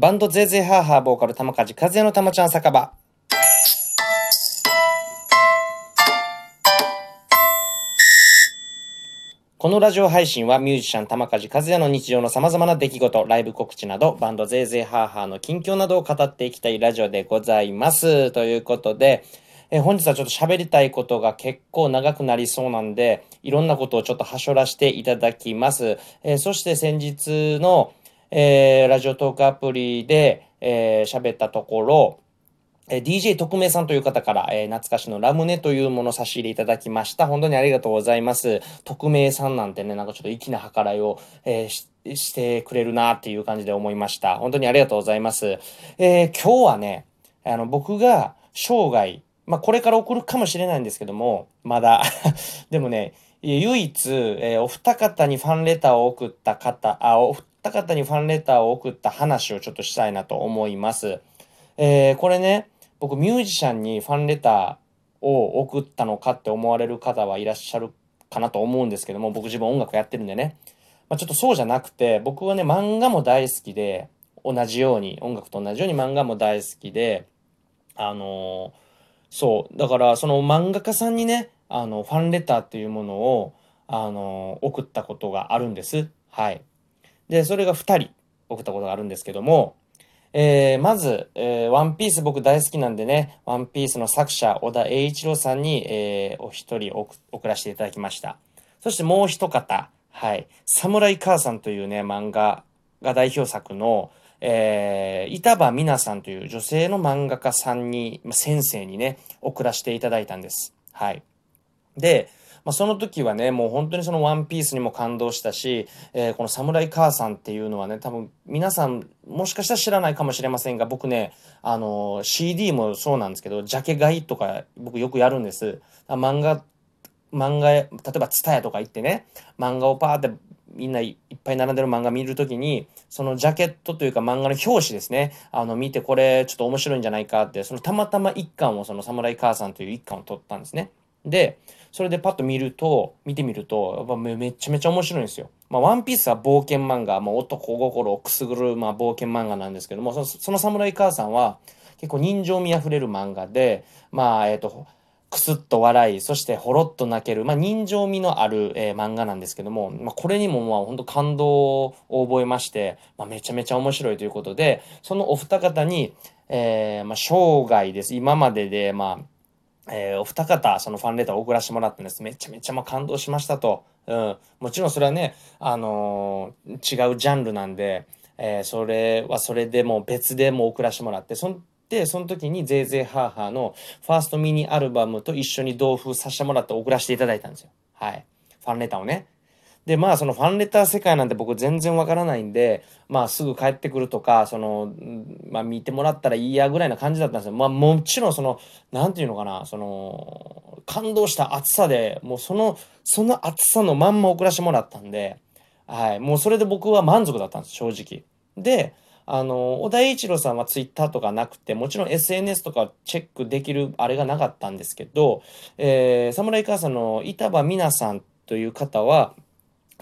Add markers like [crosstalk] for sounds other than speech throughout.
バンドゼーゼーハーハーボーカル玉梶和也の玉ちゃん酒場。このラジオ配信はミュージシャン玉梶和也の日常の様々な出来事、ライブ告知など、バンドゼーゼーハーハーの近況などを語っていきたいラジオでございます。ということで、え本日はちょっと喋りたいことが結構長くなりそうなんで、いろんなことをちょっとはしょらしていただきます。え、そして先日の、えー、ラジオトークアプリで、えー、喋ったところ、え DJ 特命さんという方から、えー、懐かしのラムネというものを差し入れいただきました。本当にありがとうございます。特命さんなんてね、なんかちょっと粋な計らいを、えー、ししてくれるなっていう感じで思いました。本当にありがとうございます。えー、今日はね、あの、僕が生涯、まあ、これから送るかもしれないんですけども、まだ [laughs] でもね、唯一、えー、お二方にファンレターを送った方、あ、お二方にファンレターを送った話をちょっとしたいなと思います。えー、これね、僕ミュージシャンにファンレターを送ったのかって思われる方はいらっしゃるかなと思うんですけども、僕自分音楽やってるんでね。まあ、ちょっとそうじゃなくて、僕はね、漫画も大好きで、同じように、音楽と同じように漫画も大好きで、あのー、そう、だからその漫画家さんにね、あの、ファンレターっていうものを、あのー、送ったことがあるんです。はい。で、それが2人送ったことがあるんですけども、えー、まず、えー、ワンピース僕大好きなんでね、ワンピースの作者、小田栄一郎さんに、えー、お一人送らせていただきました。そしてもう一方、はい、サムライ母さんというね、漫画が代表作の、えー、板場美奈さんという女性の漫画家さんに、先生にね、送らせていただいたんです。はい。で、まあ、その時はね、もう本当にそのワンピースにも感動したし、えー、このサムライ母さんっていうのはね、多分皆さんもしかしたら知らないかもしれませんが、僕ね、あの、CD もそうなんですけど、ジャケ買いとか僕よくやるんです。漫画、漫画、例えばツタヤとか行ってね、漫画をパーってみんないっぱい並んでる漫画見るときに、そのジャケットというか漫画の表紙ですね、あの見てこれちょっと面白いんじゃないかって、そのたまたま一巻をそのサムライ母さんという一巻を取ったんですね。で、それでパッと見ると、見てみると、やっぱめちゃめちゃ面白いんですよ。まあ、ワンピースは冒険漫画、まあ、男心をくすぐる、まあ、冒険漫画なんですけども、その、その侍母さんは、結構人情味あふれる漫画で、まあ、えっ、ー、と、くすっと笑い、そしてほろっと泣ける、まあ、人情味のある、えー、漫画なんですけども、まあ、これにもまあ本当感動を覚えまして、まあ、めちゃめちゃ面白いということで、そのお二方に、えー、まあ、生涯です。今までで、まあ、えー、お二方、そのファンレターを送らせてもらったんです。めちゃめちゃもう感動しましたと。うん。もちろんそれはね、あのー、違うジャンルなんで、えー、それはそれでも別でも送らせてもらって、そんで、その時にぜいぜいハーハーのファーストミニアルバムと一緒に同封させてもらって送らせていただいたんですよ。はい。ファンレターをね。で、まあそのファンレター世界なんて僕全然わからないんで、まあすぐ帰ってくるとか、その、まあ見てもらったらいいやぐらいな感じだったんですよ。まあもちろんその、なんていうのかな、その、感動した熱さで、もうその、その熱さのまんま送らせてもらったんで、はい、もうそれで僕は満足だったんです、正直。で、あの、小田栄一郎さんはツイッターとかなくて、もちろん SNS とかチェックできるあれがなかったんですけど、えー、侍母さんの板場美奈さんという方は、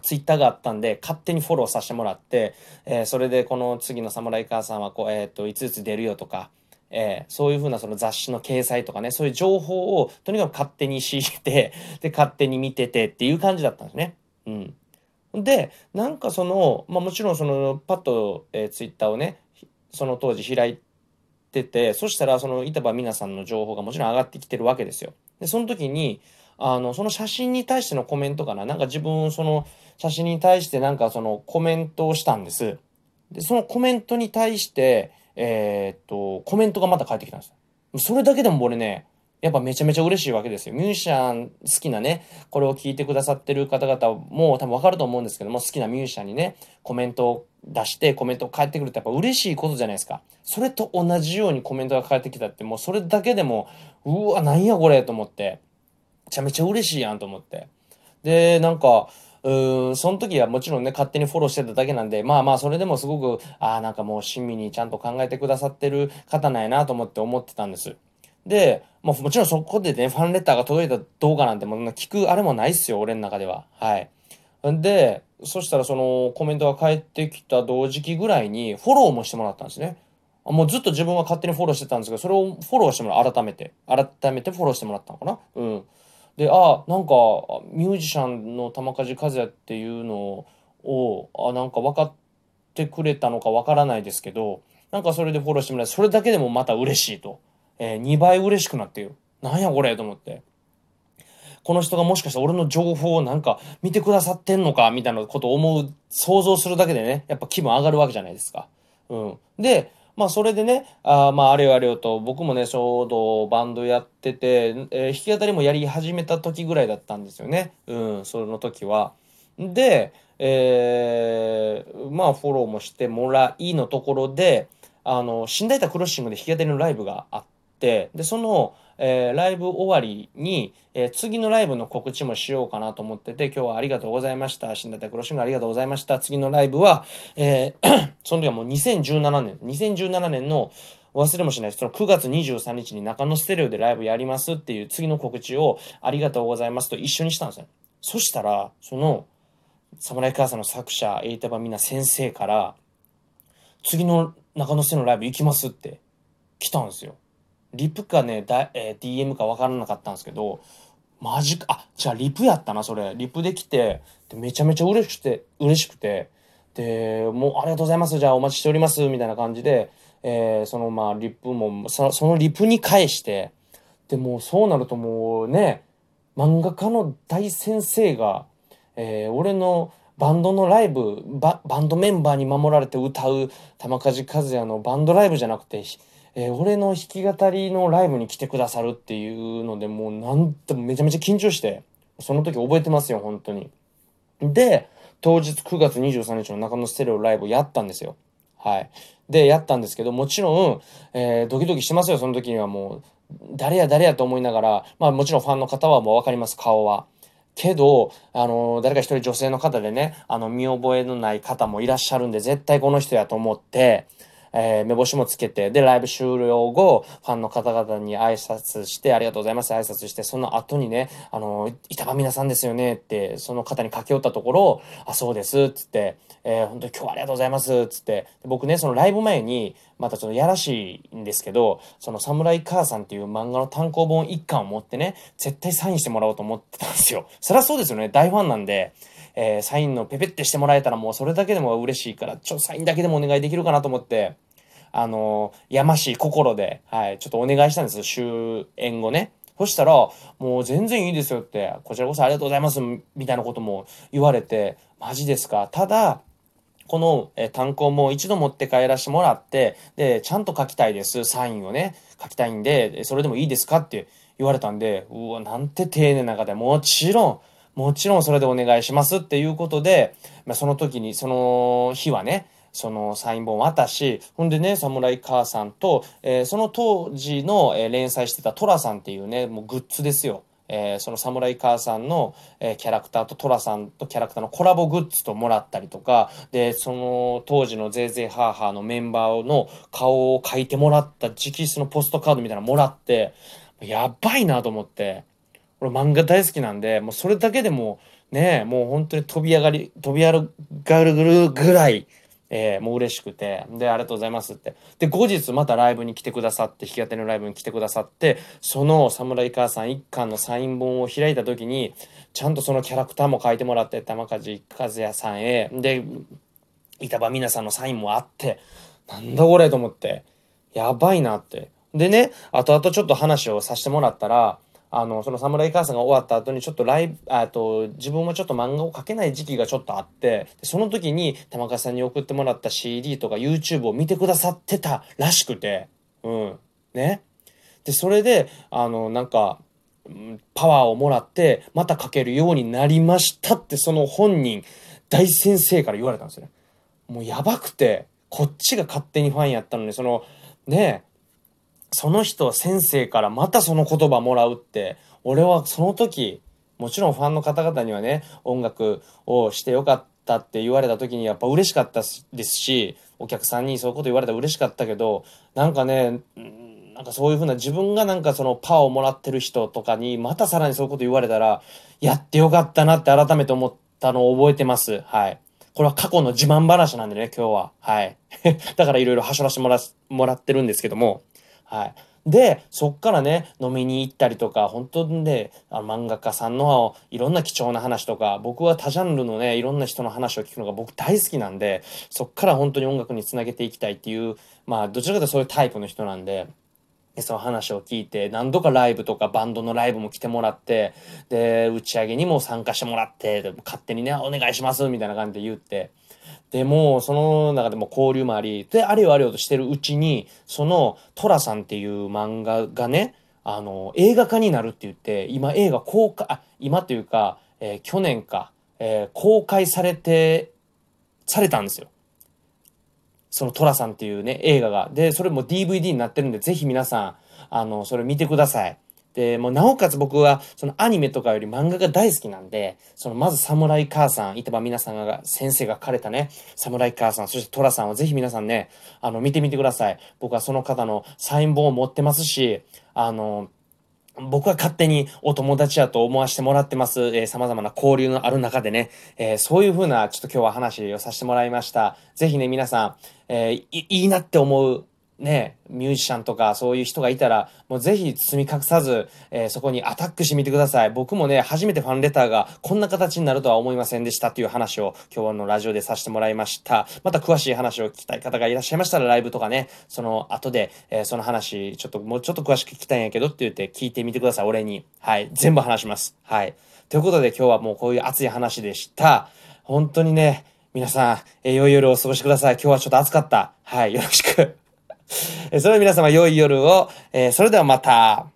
ツイッターがあったんで、勝手にフォローさせてもらって、えー、それでこの次の侍母さんはこう、えっ、ー、と、いついつ出るよとか、えー、そういうふうなその雑誌の掲載とかね、そういう情報をとにかく勝手に仕入れて、[laughs] で、勝手に見ててっていう感じだったんですね。うん。で、なんかその、まあもちろんその、パッと、えー、ツイッターをね、その当時開いてて、そしたらその板場美奈さんの情報がもちろん上がってきてるわけですよ。で、その時に、あの、その写真に対してのコメントかな？なんか自分、その写真に対してなんかそのコメントをしたんです。で、そのコメントに対して、えー、っと、コメントがまた返ってきたんです。それだけでも俺ね、やっぱめちゃめちゃ嬉しいわけですよ。ミュージシャン好きなね、これを聞いてくださってる方々も多分わかると思うんですけども、好きなミュージシャンにね、コメントを出してコメント返ってくるってやっぱ嬉しいことじゃないですか。それと同じようにコメントが返ってきたってもうそれだけでも、うわ、なんやこれと思って。めちゃめちゃ嬉しいやんと思って。で、なんか、うーん、その時はもちろんね、勝手にフォローしてただけなんで、まあまあ、それでもすごく、ああ、なんかもう親身にちゃんと考えてくださってる方なんやなと思って思ってたんです。で、まあもちろんそこでね、ファンレターが届いた動画なんてもう聞くあれもないっすよ、俺の中では。はい。で、そしたらそのコメントが返ってきた同時期ぐらいにフォローもしてもらったんですね。もうずっと自分は勝手にフォローしてたんですけど、それをフォローしてもらう。改めて。改めてフォローしてもらったのかな？うん。で、あ、なんか、ミュージシャンの玉梶和也っていうのを、あ、なんか分かってくれたのか分からないですけど、なんかそれでフォローしてもらって、それだけでもまた嬉しいと。えー、2倍嬉しくなってよ。なんやこれと思って。この人がもしかして俺の情報をなんか見てくださってんのかみたいなことを思う、想像するだけでね、やっぱ気分上がるわけじゃないですか。うん。で、まあそれでね、あまああれよあれよと、僕もね、ちょうどバンドやってて、えー、弾き語りもやり始めた時ぐらいだったんですよね。うん、その時は。で、えー、まあフォローもしてもらいのところで、あの、死んだいたクロッシングで弾き語りのライブがあって、で、その、えー、ライブ終わりに、えー、次のライブの告知もしようかなと思ってて、今日はありがとうございました。新田クロシングありがとうございました。次のライブは、えー、[clears throat] その時はもう2017年、2017年の忘れもしないその9月23日に中野ステレオでライブやりますっていう次の告知をありがとうございますと一緒にしたんですよ。そしたら、その、サムライカーサの作者、エイタバミナ先生から、次の中野ステのライブ行きますって来たんですよ。リプかね、だえー、DM か分からなかったんですけど、マジか、あ、じゃあリプやったな、それ。リプできて、でめちゃめちゃ嬉しくて、嬉しくて、で、もうありがとうございます、じゃあお待ちしております、みたいな感じで、えー、そのまあリプもそ、のリプに返して、で、もうそうなるともうね、漫画家の大先生が、えー、俺のバンドのライブバ、バンドメンバーに守られて歌う玉梶和也のバンドライブじゃなくて、えー、俺の弾き語りのライブに来てくださるっていうので、もうなんてめちゃめちゃ緊張して、その時覚えてますよ、本当に。で、当日9月23日の中野ステレオライブやったんですよ。はい。で、やったんですけど、もちろん、えー、ドキドキしてますよ、その時にはもう。誰や誰やと思いながら、まあもちろんファンの方はもうわかります、顔は。けど、あの、誰か一人女性の方でね、あの、見覚えのない方もいらっしゃるんで、絶対この人やと思って、えー、目星もつけて、で、ライブ終了後、ファンの方々に挨拶して、ありがとうございます、挨拶して、その後にね、あの、板場皆さんですよねって、その方に駆け寄ったところ、あ、そうです、つって、えー、本当に今日はありがとうございます、つって、僕ね、そのライブ前に、またちょっとやらしいんですけど、そのサムライ母さんっていう漫画の単行本一巻を持ってね、絶対サインしてもらおうと思ってたんですよ。そりゃそうですよね、大ファンなんで、えー、サインのペペってしてもらえたらもうそれだけでも嬉しいから、ちょ、サインだけでもお願いできるかなと思って、あの、やましい心で、はい、ちょっとお願いしたんです、終演後ね。そしたら、もう全然いいですよって、こちらこそありがとうございます、みたいなことも言われて、マジですか。ただ、この、え単行も一度持って帰らせてもらって、で、ちゃんと書きたいです。サインをね、書きたいんで、それでもいいですかって言われたんで、うわ、なんて丁寧な方で、もちろん、もちろんそれでお願いしますっていうことで、まあ、その時に、その日はね、そのサイン本渡し、ほんでね、侍母さんと、えー、その当時の、えー、連載してたトラさんっていうね、もうグッズですよ。えー、その侍母さんの、えー、キャラクターとトラさんとキャラクターのコラボグッズともらったりとか、で、その当時のゼーゼーハーハーのメンバーの顔を描いてもらった直筆のポストカードみたいなのもらって、やばいなと思って、俺漫画大好きなんで、もうそれだけでもね、もう本当に飛び上がり、飛び上がるぐらい、えー、もう嬉しくて、で、ありがとうございますって。で、後日またライブに来てくださって、弾き語りのライブに来てくださって、その侍母さん一巻のサイン本を開いた時に、ちゃんとそのキャラクターも書いてもらって、玉梶和也さんへ、で、板場皆さんのサインもあって、なんだこれと思って、やばいなって。でね、後々ちょっと話をさせてもらったら、あの、その侍母さんが終わった後にちょっとライブ、あと、自分もちょっと漫画を描けない時期がちょっとあって、その時に玉川さんに送ってもらった CD とか YouTube を見てくださってたらしくて、うん。ね。で、それで、あの、なんか、パワーをもらって、また描けるようになりましたって、その本人、大先生から言われたんですよね。もうやばくて、こっちが勝手にファンやったのに、その、ねその人は先生からまたその言葉もらうって、俺はその時、もちろんファンの方々にはね、音楽をしてよかったって言われた時にやっぱ嬉しかったですし、お客さんにそういうこと言われたら嬉しかったけど、なんかね、なんかそういうふうな自分がなんかそのパワーをもらってる人とかにまたさらにそういうこと言われたら、やってよかったなって改めて思ったのを覚えてます。はい。これは過去の自慢話なんでね、今日は。はい。[laughs] だからいろいろはしょらして、もらってるんですけども。はい。で、そっからね、飲みに行ったりとか、本当にね、あ漫画家さんのいろんな貴重な話とか、僕は多ジャンルのね、いろんな人の話を聞くのが僕大好きなんで、そっから本当に音楽につなげていきたいっていう、まあ、どちらかというとそういうタイプの人なんで、その話を聞いて、何度かライブとかバンドのライブも来てもらって、で、打ち上げにも参加してもらって、勝手にね、お願いしますみたいな感じで言って、でも、その中でも交流もあり、で、あれよあれよとしてるうちに、その、トラさんっていう漫画がね、あの、映画化になるって言って、今映画公開、あ、今というか、えー、去年か、えー、公開されて、されたんですよ。そのトラさんっていうね、映画が。で、それも DVD になってるんで、ぜひ皆さん、あの、それ見てください。で、もうなおかつ僕は、そのアニメとかより漫画が大好きなんで、そのまず侍母さん、板場皆さんが、先生が書かれたね、侍母さん、そして寅さんをぜひ皆さんね、あの、見てみてください。僕はその方のサイン本を持ってますし、あの、僕は勝手にお友達やと思わせてもらってます。えー、様々な交流のある中でね、えー、そういう風な、ちょっと今日は話をさせてもらいました。ぜひね、皆さん、えー、いいなって思うね、ミュージシャンとかそういう人がいたら、もうぜひ包み隠さず、えー、そこにアタックしてみてください。僕もね、初めてファンレターがこんな形になるとは思いませんでしたっていう話を今日のラジオでさせてもらいました。また詳しい話を聞きたい方がいらっしゃいましたら、ライブとかね、その後で、えー、その話、ちょっともうちょっと詳しく聞きたいんやけどって言って聞いてみてください、俺に。はい。全部話します。はい。ということで今日はもうこういう熱い話でした。本当にね、皆さん、えー、良い夜をお過ごしください。今日はちょっと暑かった。はい。よろしく。それでは皆様良い夜を、えー、それではまた。